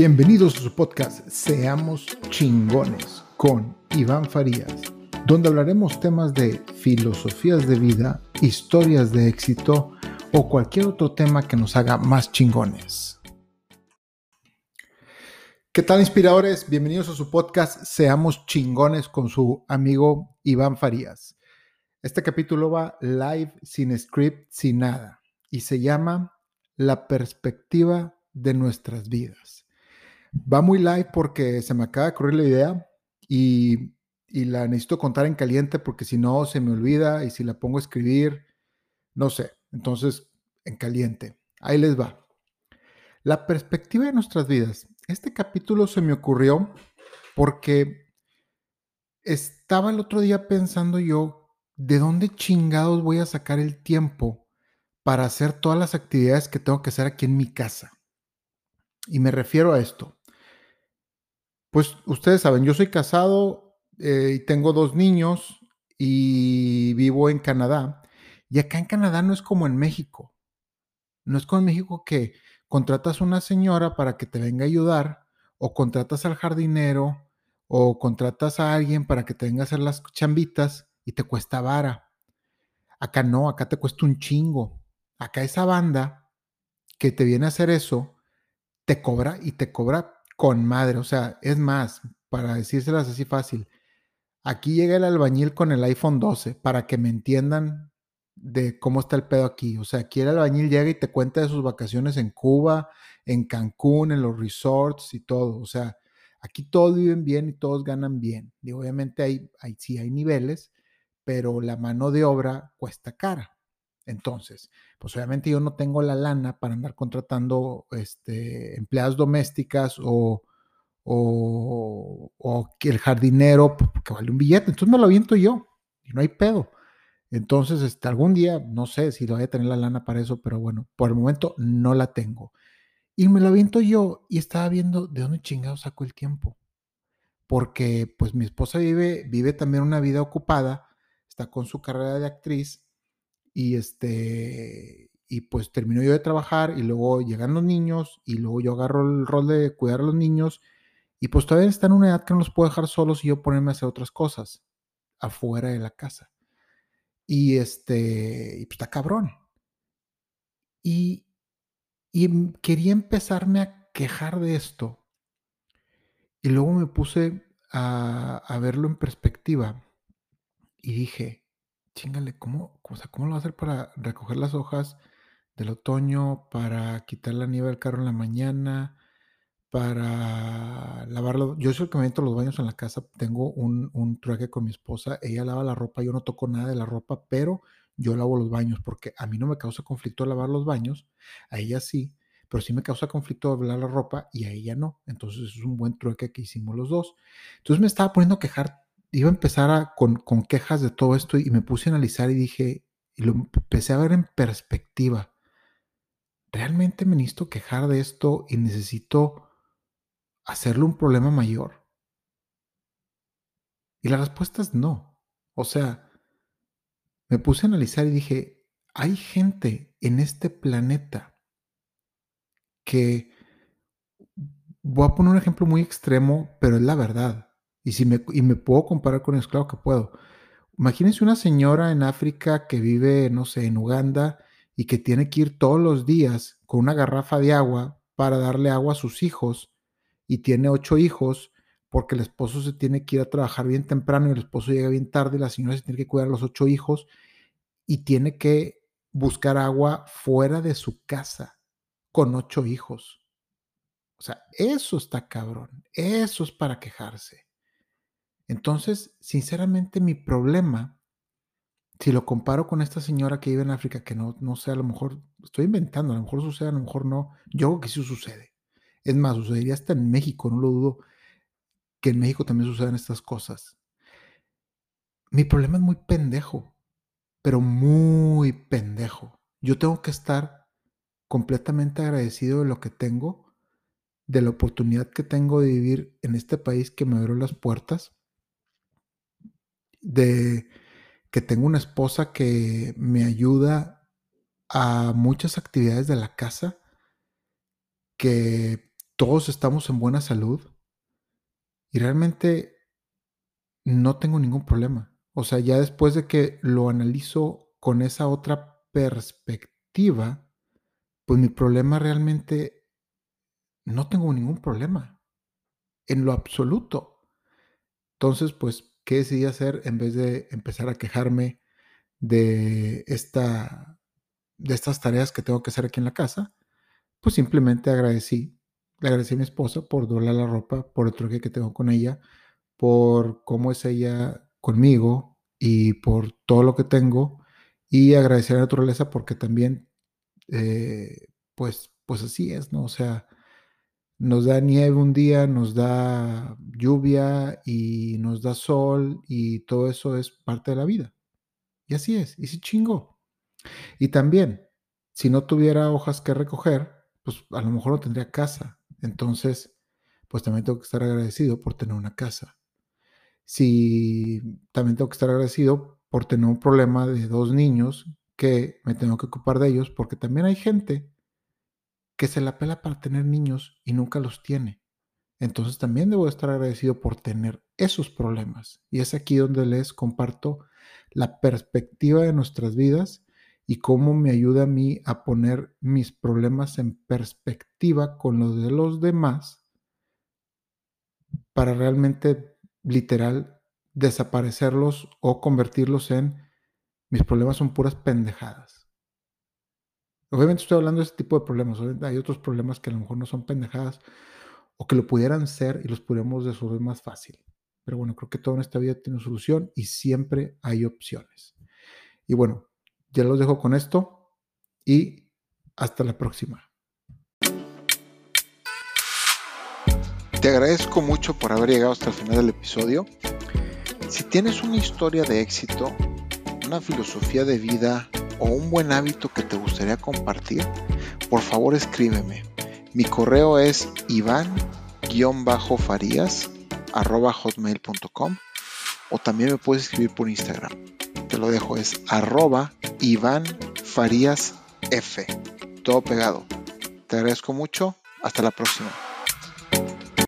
Bienvenidos a su podcast Seamos chingones con Iván Farías, donde hablaremos temas de filosofías de vida, historias de éxito o cualquier otro tema que nos haga más chingones. ¿Qué tal inspiradores? Bienvenidos a su podcast Seamos chingones con su amigo Iván Farías. Este capítulo va live, sin script, sin nada, y se llama La perspectiva de nuestras vidas. Va muy live porque se me acaba de ocurrir la idea y, la necesito contar en caliente porque si no se me olvida y si la pongo a escribir, no sé. Entonces, en caliente. Ahí les va. La perspectiva de nuestras vidas. Este capítulo se me ocurrió porque estaba el otro día pensando yo, ¿de dónde chingados voy a sacar el tiempo para hacer todas las actividades que tengo que hacer aquí en mi casa? Y me refiero a esto. Pues ustedes saben, yo soy casado eh, y tengo dos niños y vivo en Canadá. Y acá en Canadá no es como en México. No es como en México que contratas una señora para que te venga a ayudar o contratas al jardinero o contratas a alguien para que te venga a hacer las chambitas y te cuesta vara. Acá no, acá te cuesta un chingo. Acá esa banda que te viene a hacer eso, te cobra y te cobra con madre. O sea, es más, para decírselas así fácil, aquí llega el albañil con el iPhone 12 para que me entiendan de cómo está el pedo aquí. O sea, aquí el albañil llega y te cuenta de sus vacaciones en Cuba, en Cancún, en los resorts y todo. O sea, aquí todos viven bien y todos ganan bien. Y obviamente hay, hay, sí hay niveles, pero la mano de obra cuesta cara. Entonces, pues obviamente yo no tengo la lana para andar contratando este, empleadas domésticas o, o, o el jardinero que vale un billete. Entonces me lo aviento yo y no hay pedo. Entonces, este, algún día, no sé si lo voy a tener la lana para eso, pero bueno, por el momento no la tengo. Y me lo aviento yo y estaba viendo de dónde chingado saco el tiempo. Porque pues mi esposa vive, vive también una vida ocupada, está con su carrera de actriz y este, y pues termino yo de trabajar y luego llegan los niños y luego yo agarro el rol de cuidar a los niños y pues todavía está en una edad que no los puedo dejar solos y yo ponerme a hacer otras cosas afuera de la casa. Y este, y pues está cabrón. Y, y quería empezarme a quejar de esto. Y luego me puse a, a verlo en perspectiva y dije, chingale, ¿cómo, o sea, ¿cómo lo va a hacer para recoger las hojas del otoño, para quitar la nieve del carro en la mañana, para lavarlo? Yo soy el que me meto los baños en la casa, tengo un, un trueque con mi esposa, ella lava la ropa, yo no toco nada de la ropa, pero yo lavo los baños porque a mí no me causa conflicto lavar los baños, a ella sí, pero sí me causa conflicto lavar la ropa y a ella no. Entonces es un buen trueque que hicimos los dos. Entonces me estaba poniendo a quejar iba a empezar con, con, quejas de todo esto y me puse a analizar y dije, y lo empecé a ver en perspectiva. ¿Realmente me necesito quejar de esto y necesito hacerlo un problema mayor? Y la respuesta es no. O sea, me puse a analizar y dije, hay gente en este planeta que, voy a poner un ejemplo muy extremo, pero es la verdad y, si me, y me puedo comparar con ellos, claro que puedo. Imagínense una señora en África que vive, no sé, en Uganda y que tiene que ir todos los días con una garrafa de agua para darle agua a sus hijos y tiene ocho hijos porque el esposo se tiene que ir a trabajar bien temprano y el esposo llega bien tarde y la señora se tiene que cuidar a los ocho hijos y tiene que buscar agua fuera de su casa con ocho hijos. O sea, eso está cabrón. Eso es para quejarse. Entonces, sinceramente, mi problema, si lo comparo con esta señora que vive en África, que no, no sé, a lo mejor estoy inventando, a lo mejor sucede, a lo mejor no, yo creo que sí sucede. Es más, sucedería hasta en México, no lo dudo, que en México también sucedan estas cosas. Mi problema es muy pendejo, pero muy pendejo. Yo tengo que estar completamente agradecido de lo que tengo, de la oportunidad que tengo de vivir en este país que me abrió las puertas de que tengo una esposa que me ayuda a muchas actividades de la casa, que todos estamos en buena salud y realmente no tengo ningún problema. O sea, ya después de que lo analizo con esa otra perspectiva, pues mi problema realmente no tengo ningún problema. En lo absoluto. Entonces, pues, ¿qué decidí hacer en vez de empezar a quejarme de esta de estas tareas que tengo que hacer aquí en la casa? Pues simplemente agradecí, le agradecí a mi esposa por doblar la ropa, por el truque que tengo con ella, por cómo es ella conmigo y por todo lo que tengo y agradecer a la naturaleza porque también, eh, pues, pues así es, ¿no? O sea, nos da nieve un día, nos da lluvia y nos da sol y todo eso es parte de la vida. Y así es, y sí chingo. Y también, si no tuviera hojas que recoger, pues a lo mejor no tendría casa. Entonces, pues también tengo que estar agradecido por tener una casa si también tengo que estar agradecido por tener un problema de dos niños que me tengo que ocupar de ellos, porque también hay gente que se la pela para tener niños y nunca los tiene. Entonces también debo estar agradecido por tener esos problemas. Y es aquí donde les comparto la perspectiva de nuestras vidas y cómo me ayuda a mí a poner mis problemas en perspectiva con los de los demás para realmente literal desaparecerlos o convertirlos en mis problemas son puras pendejadas. Obviamente estoy hablando de ese tipo de problemas. Hay otros problemas que a lo mejor no son pendejadas o que lo pudieran ser y los pudiéramos resolver más fácil. Pero bueno, creo que todo en esta vida tiene solución y siempre hay opciones. Y bueno, ya los dejo con esto y hasta la próxima. Te agradezco mucho por haber llegado hasta el final del episodio. Si tienes una historia de éxito, una filosofía de vida o un buen hábito que te gustaría compartir, por favor escríbeme. Mi correo es iván-farías.hotmail.com o también me puedes escribir por Instagram. Te lo dejo, es arroba Iván Farías F. Todo pegado. Te agradezco mucho. Hasta la próxima.